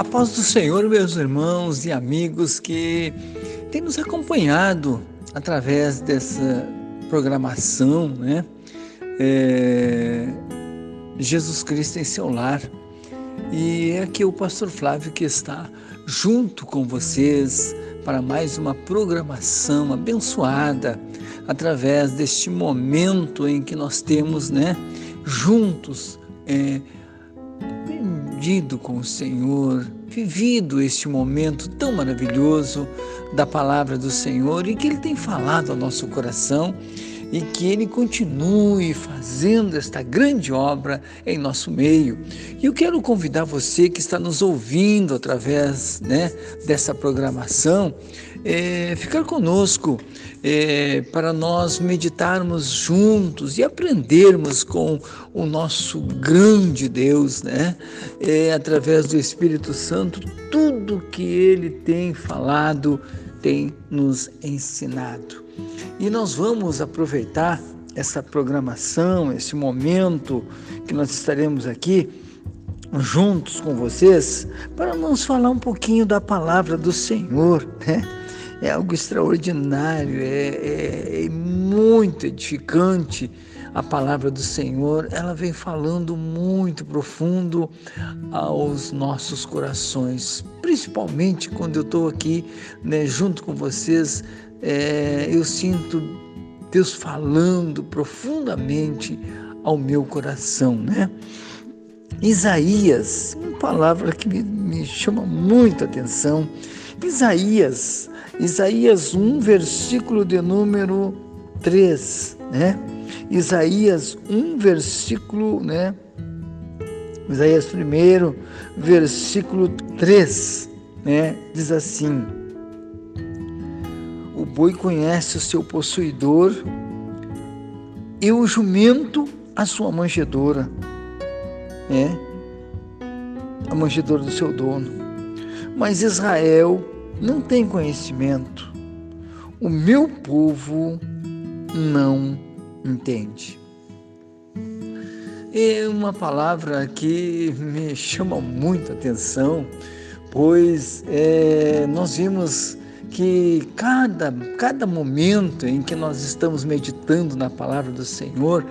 A paz do Senhor, meus irmãos e amigos que têm nos acompanhado através dessa programação, né? É, Jesus Cristo em seu lar. E é aqui o pastor Flávio que está junto com vocês para mais uma programação abençoada através deste momento em que nós temos, né, juntos, é, com o Senhor, vivido este momento tão maravilhoso da palavra do Senhor e que Ele tem falado ao nosso coração e que Ele continue fazendo esta grande obra em nosso meio. E eu quero convidar você que está nos ouvindo através né, dessa programação, é, ficar conosco é, para nós meditarmos juntos e aprendermos com o nosso grande Deus, né? É, através do Espírito Santo, tudo que Ele tem falado, tem nos ensinado. E nós vamos aproveitar essa programação, esse momento que nós estaremos aqui juntos com vocês para nos falar um pouquinho da palavra do Senhor, né? É algo extraordinário, é, é, é muito edificante a palavra do Senhor, ela vem falando muito profundo aos nossos corações, principalmente quando eu estou aqui né, junto com vocês é, eu sinto Deus falando profundamente ao meu coração, né? Isaías, uma palavra que me, me chama muito a atenção. Isaías, Isaías 1, versículo de número 3, né? Isaías 1, versículo, né? Isaías 1, versículo 3, né? Diz assim: o boi conhece o seu possuidor e o jumento a sua manjedoura, é a manjedoura do seu dono. Mas Israel não tem conhecimento. O meu povo não entende. É uma palavra que me chama muito a atenção, pois é, nós vimos que cada, cada momento em que nós estamos meditando na palavra do Senhor,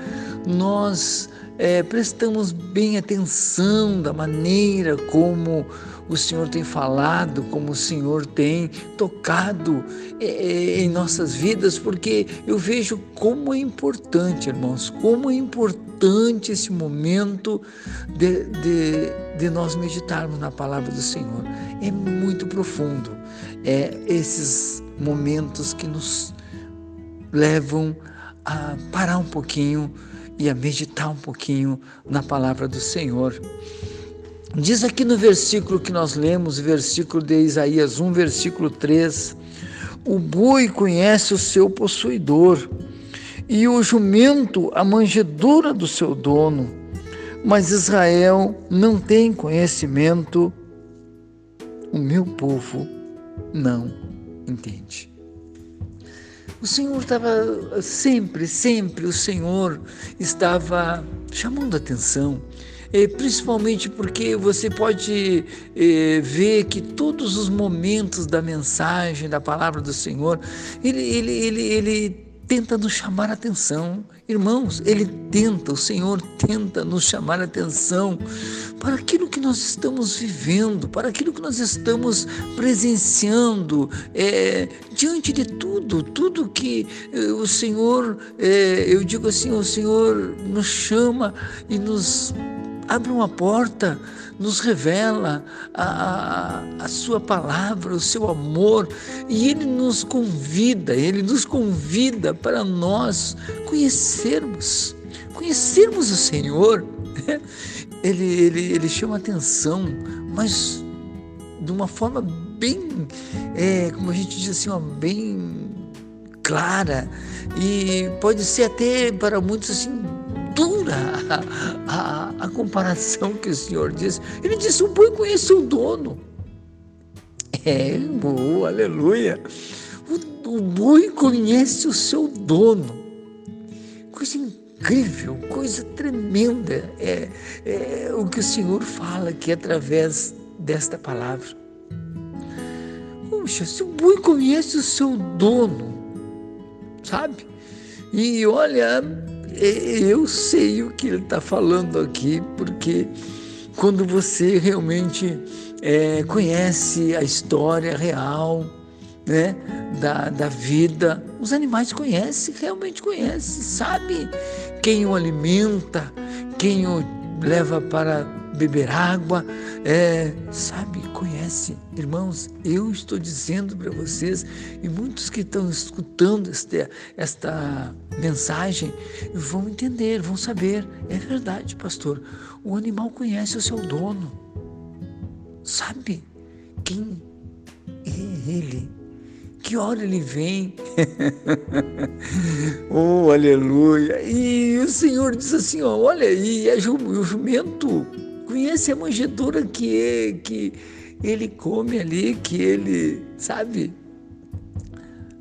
nós é, prestamos bem atenção da maneira como o Senhor tem falado, como o Senhor tem tocado é, é em nossas vidas, porque eu vejo como é importante, irmãos, como é importante esse momento de, de, de nós meditarmos na palavra do Senhor. É muito profundo. É esses momentos que nos levam a parar um pouquinho e a meditar um pouquinho na palavra do Senhor. Diz aqui no versículo que nós lemos, versículo de Isaías 1, versículo 3: O boi conhece o seu possuidor, e o jumento a manjedoura do seu dono, mas Israel não tem conhecimento, o meu povo não entende. O Senhor estava sempre, sempre o Senhor estava chamando atenção, eh, principalmente porque você pode eh, ver que todos os momentos da mensagem, da palavra do Senhor, ele, ele, ele, ele tenta nos chamar a atenção. Irmãos, Ele tenta, o Senhor tenta nos chamar a atenção para aquilo que nós estamos vivendo, para aquilo que nós estamos presenciando, é, diante de tudo, tudo que é, o Senhor, é, eu digo assim, o Senhor nos chama e nos abre uma porta, nos revela a, a, a, sua palavra, o seu amor, e Ele nos convida, Ele nos convida para nós conhecermos, conhecermos o Senhor. Ele, ele, ele chama atenção, mas de uma forma bem, é, como a gente diz assim, ó, bem clara, e pode ser até para muitos assim dura a, a, comparação que o Senhor diz. Ele disse: o boi conhece o dono. É, boa, aleluia. O, o boi conhece o seu dono. Coisa incrível, coisa tremenda. É, é o que o Senhor fala que através desta palavra. Puxa, se o boi conhece o seu dono, sabe? E olha, eu sei o que ele está falando aqui, porque quando você realmente é, conhece a história real né, da, da vida, os animais conhecem, realmente conhecem, sabe quem o alimenta, quem o leva para beber água, é, sabe, conhece. Irmãos, eu estou dizendo para vocês, e muitos que estão escutando esta, esta mensagem vão entender, vão saber. É verdade, pastor. O animal conhece o seu dono, sabe quem é ele que hora ele vem. oh, aleluia. E o Senhor diz assim: ó, olha aí, é o jumento conhece a manjedoura que, que ele come ali, que ele, sabe,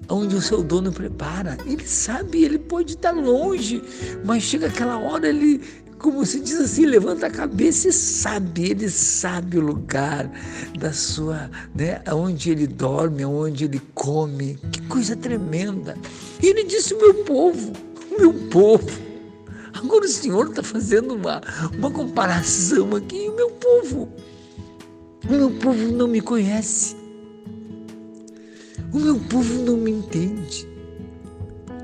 onde o seu dono prepara. Ele sabe, ele pode estar longe, mas chega aquela hora, ele, como se diz assim, levanta a cabeça e sabe, ele sabe o lugar da sua, né, onde ele dorme, onde ele come. Que coisa tremenda. E ele disse: meu povo, meu povo Agora o Senhor está fazendo uma, uma comparação aqui. O meu povo, o meu povo não me conhece. O meu povo não me entende.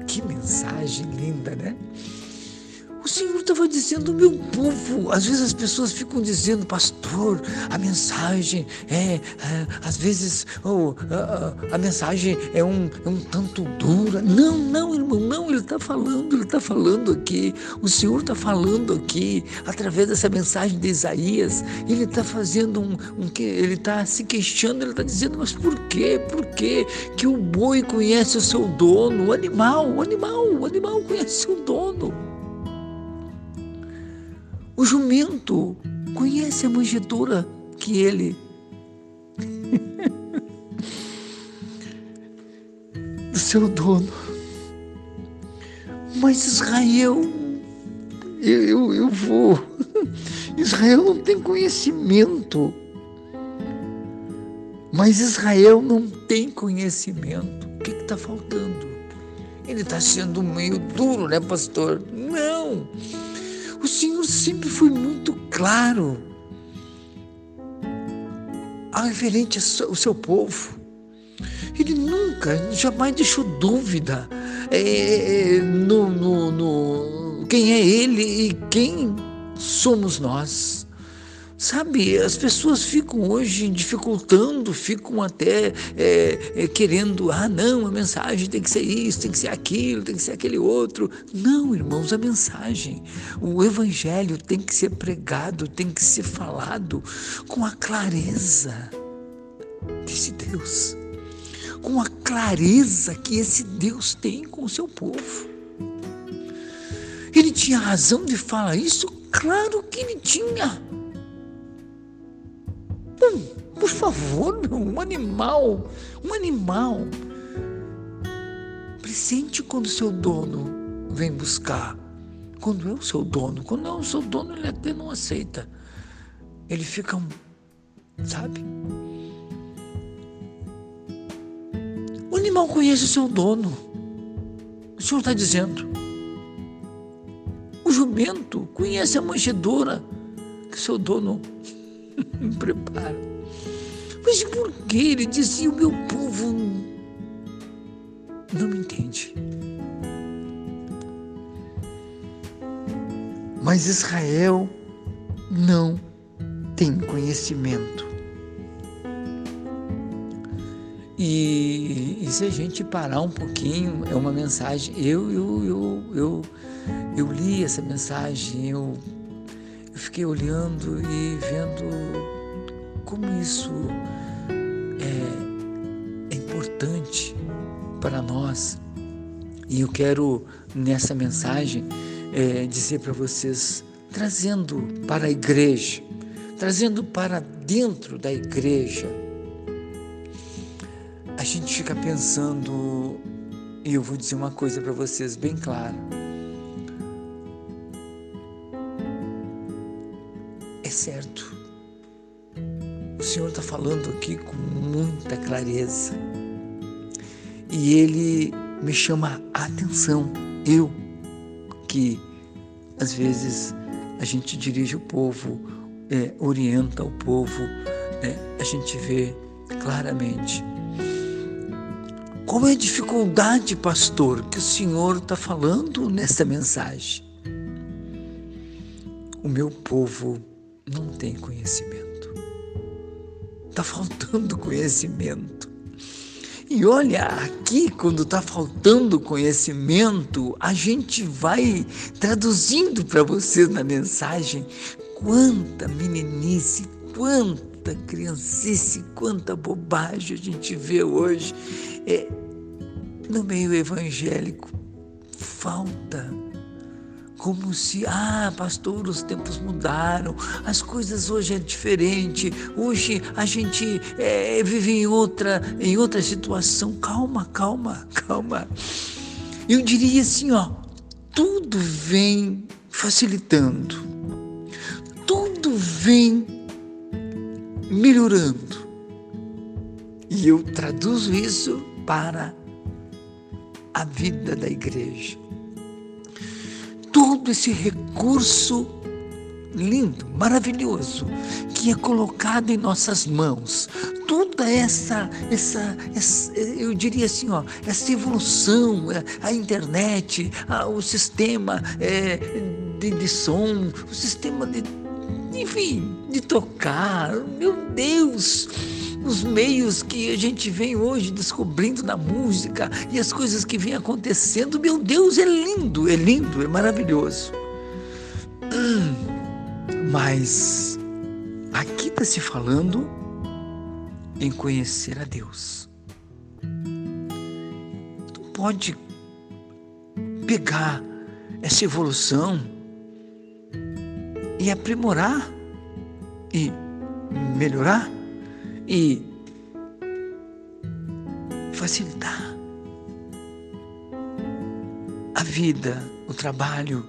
Que mensagem linda, né? O Senhor estava dizendo, meu povo. Às vezes as pessoas ficam dizendo, pastor, a mensagem é, é às vezes oh, a, a, mensagem é um, é um tanto dura. Não, não, irmão, não. Ele está falando, ele está falando aqui. O Senhor está falando aqui através dessa mensagem de Isaías. Ele está fazendo um, um ele está se queixando. Ele está dizendo, mas por quê? Por quê que o boi conhece o seu dono? O animal, o animal, o animal conhece o dono. O jumento conhece a manjedoura que ele do seu dono. Mas Israel, eu, eu, eu vou. Israel não tem conhecimento. Mas Israel não tem conhecimento. O que está faltando? Ele está sendo meio duro, né, pastor? Não. Senhor sempre foi muito claro ao referente ao seu povo. Ele nunca, jamais deixou dúvida é, no, no, no quem é ele e quem somos nós. Sabe, as pessoas ficam hoje dificultando, ficam até é, é, querendo, ah, não, a mensagem tem que ser isso, tem que ser aquilo, tem que ser aquele outro. Não, irmãos, a mensagem, o evangelho tem que ser pregado, tem que ser falado com a clareza desse Deus, com a clareza que esse Deus tem com o seu povo. Ele tinha razão de falar isso? Claro que ele tinha. Hum, por favor, um animal, um animal. Presente quando seu dono vem buscar. Quando é o seu dono. Quando é o seu dono, ele até não aceita. Ele fica, sabe? O animal conhece o seu dono. O Senhor está dizendo. O jumento conhece a manjedoura que seu dono me prepara. Mas por que ele dizia o meu povo não me entende? Mas Israel não tem conhecimento. E, e, se a gente parar um pouquinho, é uma mensagem. Eu, eu, eu, eu, eu li essa mensagem, eu eu fiquei olhando e vendo como isso é, é importante para nós. E eu quero, nessa mensagem, é, dizer para vocês, trazendo para a igreja, trazendo para dentro da igreja, a gente fica pensando, e eu vou dizer uma coisa para vocês bem clara aqui com muita clareza. E Ele me chama a atenção. Eu, que às vezes a gente dirige o povo, é, orienta o povo, é, a gente vê claramente. Qual é a dificuldade, pastor, que o Senhor está falando nessa mensagem? O meu povo não tem conhecimento. Está faltando conhecimento. E olha, aqui, quando está faltando conhecimento, a gente vai traduzindo para vocês na mensagem quanta meninice, quanta criancice, quanta bobagem a gente vê hoje é, no meio evangélico. Falta como se, ah, pastor, os tempos mudaram, as coisas hoje é diferente, hoje a gente é, vive em outra, em outra situação. Calma, calma, calma. Eu diria assim, ó, tudo vem facilitando, tudo vem melhorando. E eu traduzo isso para a vida da igreja todo esse recurso lindo, maravilhoso, que é colocado em nossas mãos. Toda essa, essa, essa eu diria assim, ó, essa evolução, é, a internet, a, o sistema é, de, de som, o sistema de, enfim, de tocar, meu Deus, os meios que a gente vem hoje descobrindo na música e as coisas que vêm acontecendo, meu Deus, é lindo, é lindo, é maravilhoso. Hum, mas aqui está se falando em conhecer a Deus. Tu pode pegar essa evolução e aprimorar e melhorar e facilitar a vida, o trabalho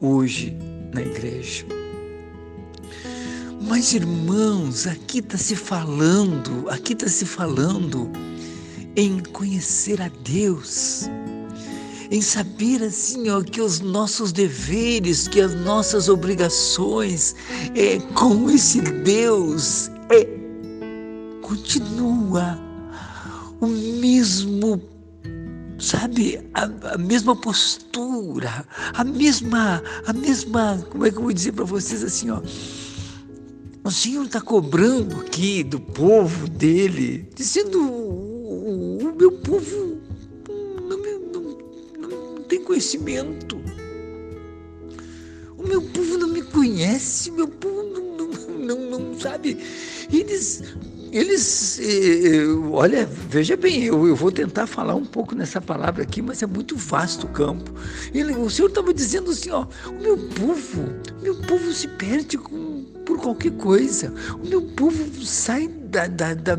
hoje na igreja. Mas irmãos, aqui está se falando, aqui está se falando em conhecer a Deus, em saber assim ó, que os nossos deveres, que as nossas obrigações é, com esse Deus continua o mesmo, sabe, a, a, mesma postura, a mesma, a mesma, como é que eu vou dizer para vocês assim, ó, o Senhor está cobrando aqui do povo dele, dizendo o, o, o meu povo não, não, não tem conhecimento. O meu povo não me conhece, meu povo não, não, não, não sabe. Eles eles, olha, veja bem, eu, eu, vou tentar falar um pouco nessa palavra aqui, mas é muito vasto o campo. Ele, o Senhor estava dizendo assim, ó, o meu povo, o meu povo se perde com, por qualquer coisa. O meu povo sai da, da, da,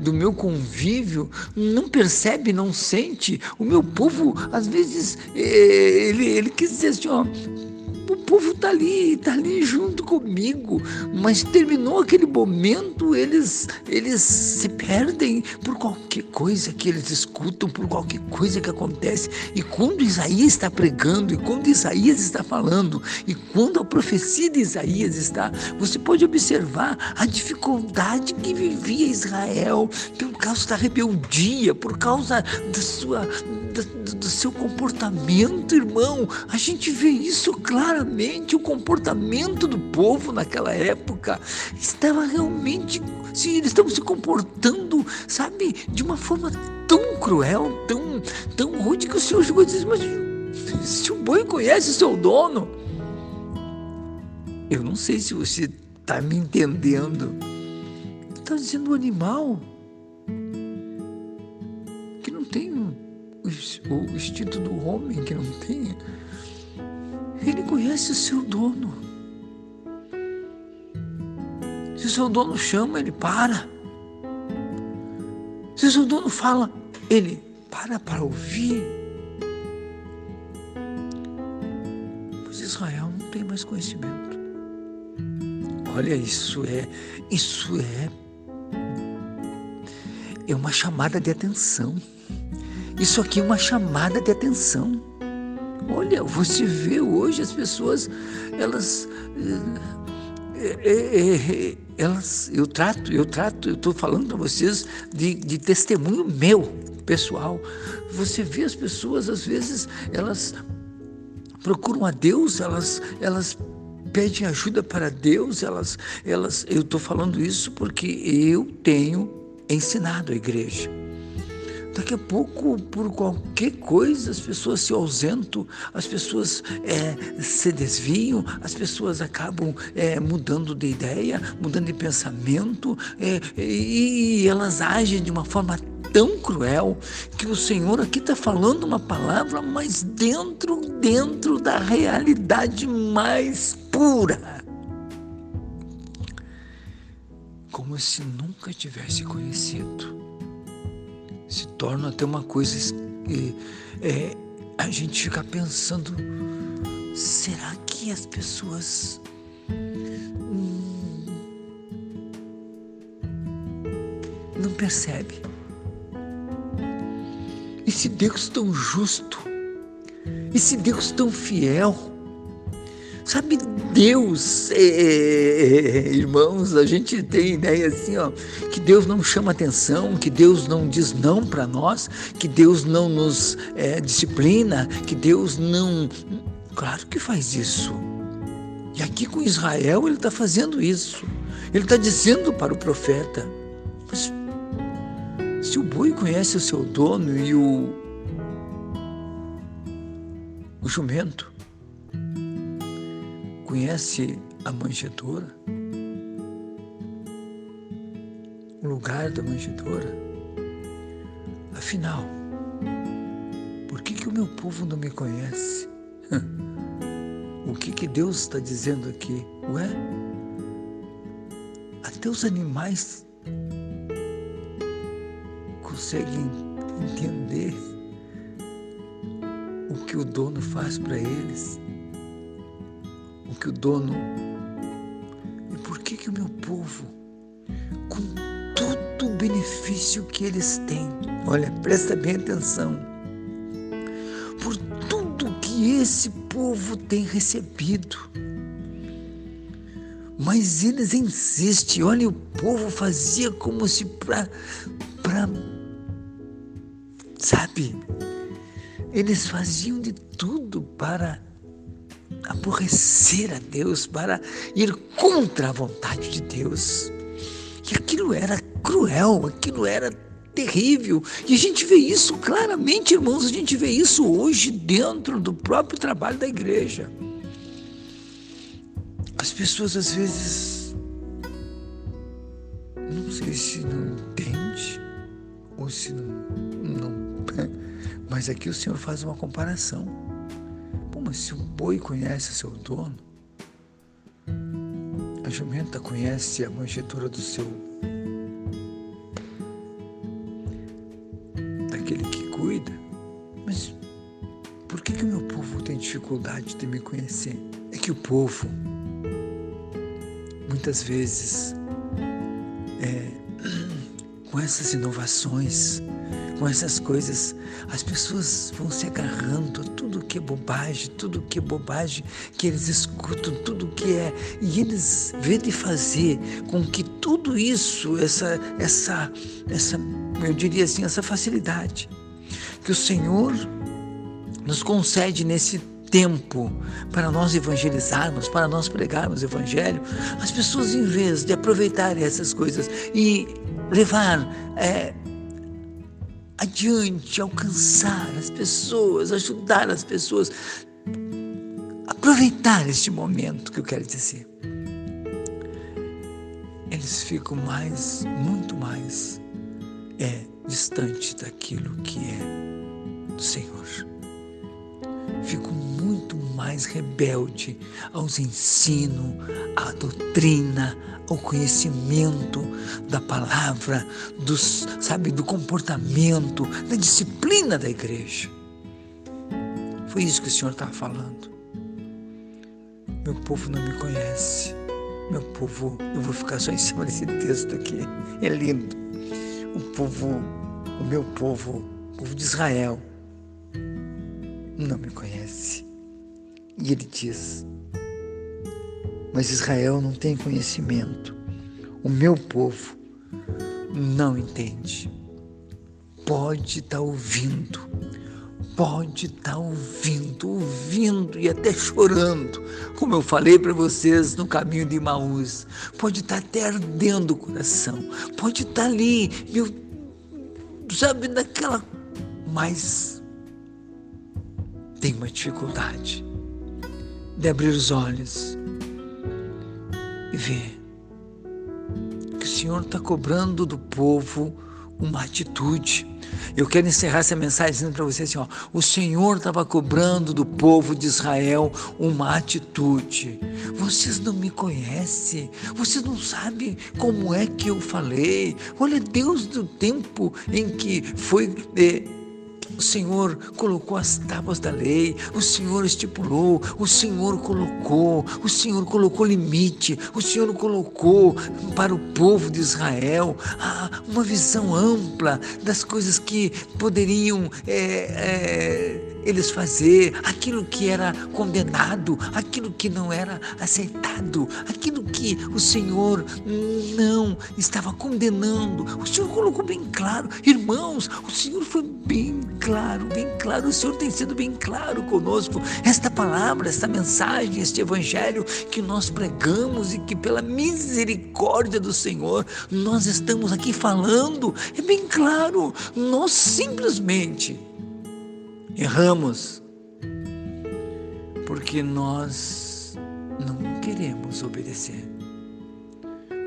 do meu convívio, não percebe, não sente. O meu povo, às vezes, eh, ele, ele quis dizer assim, ó, o povo está ali, está ali junto comigo, mas terminou aquele momento, eles, eles se perdem por qualquer coisa que eles escutam, por qualquer coisa que acontece. E quando Isaías está pregando, e quando Isaías está falando, e quando a profecia de Isaías está, você pode observar a dificuldade que vivia Israel por causa da rebeldia, por causa da sua, do, do seu comportamento, irmão. A gente vê isso claramente, o comportamento do povo naquela época estava realmente, sim, eles estavam se comportando, sabe, de uma forma tão cruel, tão, tão rude que o Senhor chegou a dizer, mas se o boi conhece seu dono, eu não sei se você está me entendendo. Está dizendo o animal o instinto do homem que não tem. Ele conhece o seu dono. Se o seu dono chama, ele para. Se o seu dono fala, ele para para ouvir. Pois Israel não tem mais conhecimento. olha, isso é, isso é, é uma chamada de atenção. Isso aqui é uma chamada de atenção. Olha, você vê hoje as pessoas, elas, é, é, é, elas, eu trato, eu trato, eu estou falando para vocês de, de testemunho meu, pessoal. Você vê as pessoas, às vezes, elas procuram a Deus, elas, elas pedem ajuda para Deus, elas, elas, eu estou falando isso porque eu tenho ensinado a igreja. Daqui a pouco, por qualquer coisa, as pessoas se ausentam, as pessoas é, se desviam, as pessoas acabam é, mudando de ideia, mudando de pensamento, é, e elas agem de uma forma tão cruel que o Senhor aqui está falando uma palavra, mas dentro, dentro da realidade mais pura. Como se nunca tivesse conhecido se torna até uma coisa que é, a gente fica pensando: será que as pessoas hum, não percebem? E se Deus tão justo? E se Deus tão fiel? Sabe, Deus, é, é, irmãos, a gente tem ideia assim, ó, que Deus não chama atenção, que Deus não diz não para nós, que Deus não nos é, disciplina, que Deus não. Claro que faz isso. E aqui com Israel ele está fazendo isso. Ele está dizendo para o profeta: mas se o boi conhece o seu dono e o, o jumento, Conhece a manjedoura? O lugar da manjedoura? Afinal, por que, que o meu povo não me conhece? o que, que Deus está dizendo aqui? Ué? Até os animais conseguem entender o que o dono faz para eles o que o dono. E por que que o meu povo, com todo o benefício que eles têm, olha, presta bem atenção, por tudo que esse povo tem recebido, mas eles insistem, olha, o povo fazia como se para, para, sabe, eles faziam de tudo para aborrecer a Deus, para ir contra a vontade de Deus. E aquilo era cruel, aquilo era terrível. E a gente vê isso claramente, irmãos, a gente vê isso hoje dentro do próprio trabalho da igreja. As pessoas às vezes não sei se não entende ou se não, não mas aqui o Senhor faz uma comparação mas se o boi conhece seu dono, a jumenta conhece a manjedoura do seu daquele que cuida. Mas por que, que o meu povo tem dificuldade de me conhecer? É que o povo muitas vezes é, com essas inovações com essas coisas, as pessoas vão se agarrando a tudo que é bobagem, tudo que é bobagem que eles escutam, tudo que é. E eles vêm de fazer com que tudo isso, essa, essa, essa, eu diria assim, essa facilidade que o Senhor nos concede nesse tempo para nós evangelizarmos, para nós pregarmos o Evangelho, as pessoas, em vez de aproveitarem essas coisas e levar é, adiante, alcançar as pessoas, ajudar as pessoas, aproveitar este momento que eu quero dizer. Eles ficam mais, muito mais é, distante daquilo que é do Senhor. Ficam muito mais rebelde aos ensinos, à doutrina, ao conhecimento da palavra, dos, sabe, do comportamento, da disciplina da igreja. Foi isso que o Senhor estava falando. Meu povo não me conhece, Meu povo, eu vou ficar só em cima desse texto aqui. É lindo. O povo, o meu povo, o povo de Israel, não me conhece. E ele diz: Mas Israel não tem conhecimento. O meu povo não entende. Pode estar tá ouvindo, pode estar tá ouvindo, ouvindo e até chorando, como eu falei para vocês no caminho de Maús. Pode estar tá até ardendo o coração, pode estar tá ali, meu, sabe, naquela. Mas tem uma dificuldade de abrir os olhos e ver que o Senhor está cobrando do povo uma atitude eu quero encerrar essa mensagem dizendo para você assim: ó, o Senhor estava cobrando do povo de Israel uma atitude. Vocês não me conhecem, vocês não sabem como é que eu falei. Olha, Deus do tempo em que foi. Eh, o Senhor colocou as tábuas da lei, o Senhor estipulou, o Senhor colocou, o Senhor colocou limite, o Senhor colocou para o povo de Israel ah, uma visão ampla das coisas que poderiam. É, é, eles fazer aquilo que era condenado, aquilo que não era aceitado, aquilo que o Senhor não estava condenando. O Senhor colocou bem claro, irmãos, o Senhor foi bem claro, bem claro. O Senhor tem sido bem claro conosco. Esta palavra, esta mensagem, este evangelho que nós pregamos e que pela misericórdia do Senhor nós estamos aqui falando, é bem claro. Nós simplesmente Erramos porque nós não queremos obedecer.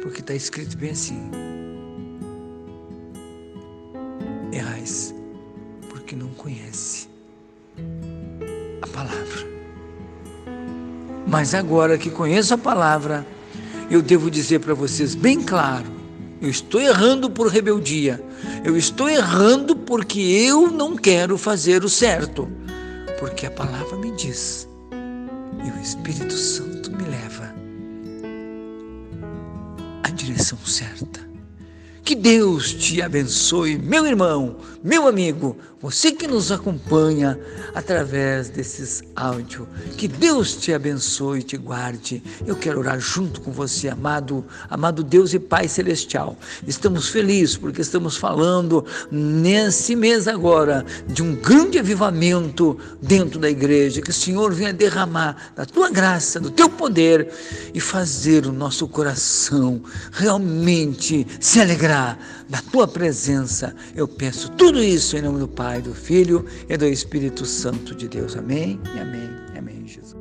Porque está escrito bem assim: errais porque não conhece a palavra. Mas agora que conheço a palavra, eu devo dizer para vocês bem claro eu estou errando por rebeldia. Eu estou errando porque eu não quero fazer o certo. Porque a palavra me diz e o Espírito Santo me leva à direção certa. Que Deus te abençoe, meu irmão, meu amigo, você que nos acompanha através desses áudios. Que Deus te abençoe e te guarde. Eu quero orar junto com você, amado, amado Deus e Pai Celestial. Estamos felizes porque estamos falando nesse mês agora de um grande avivamento dentro da igreja. Que o Senhor venha derramar da tua graça, do teu poder e fazer o nosso coração realmente se alegrar da tua presença. Eu peço tudo isso em nome do Pai, do Filho e do Espírito Santo de Deus. Amém amém. Amém, Jesus.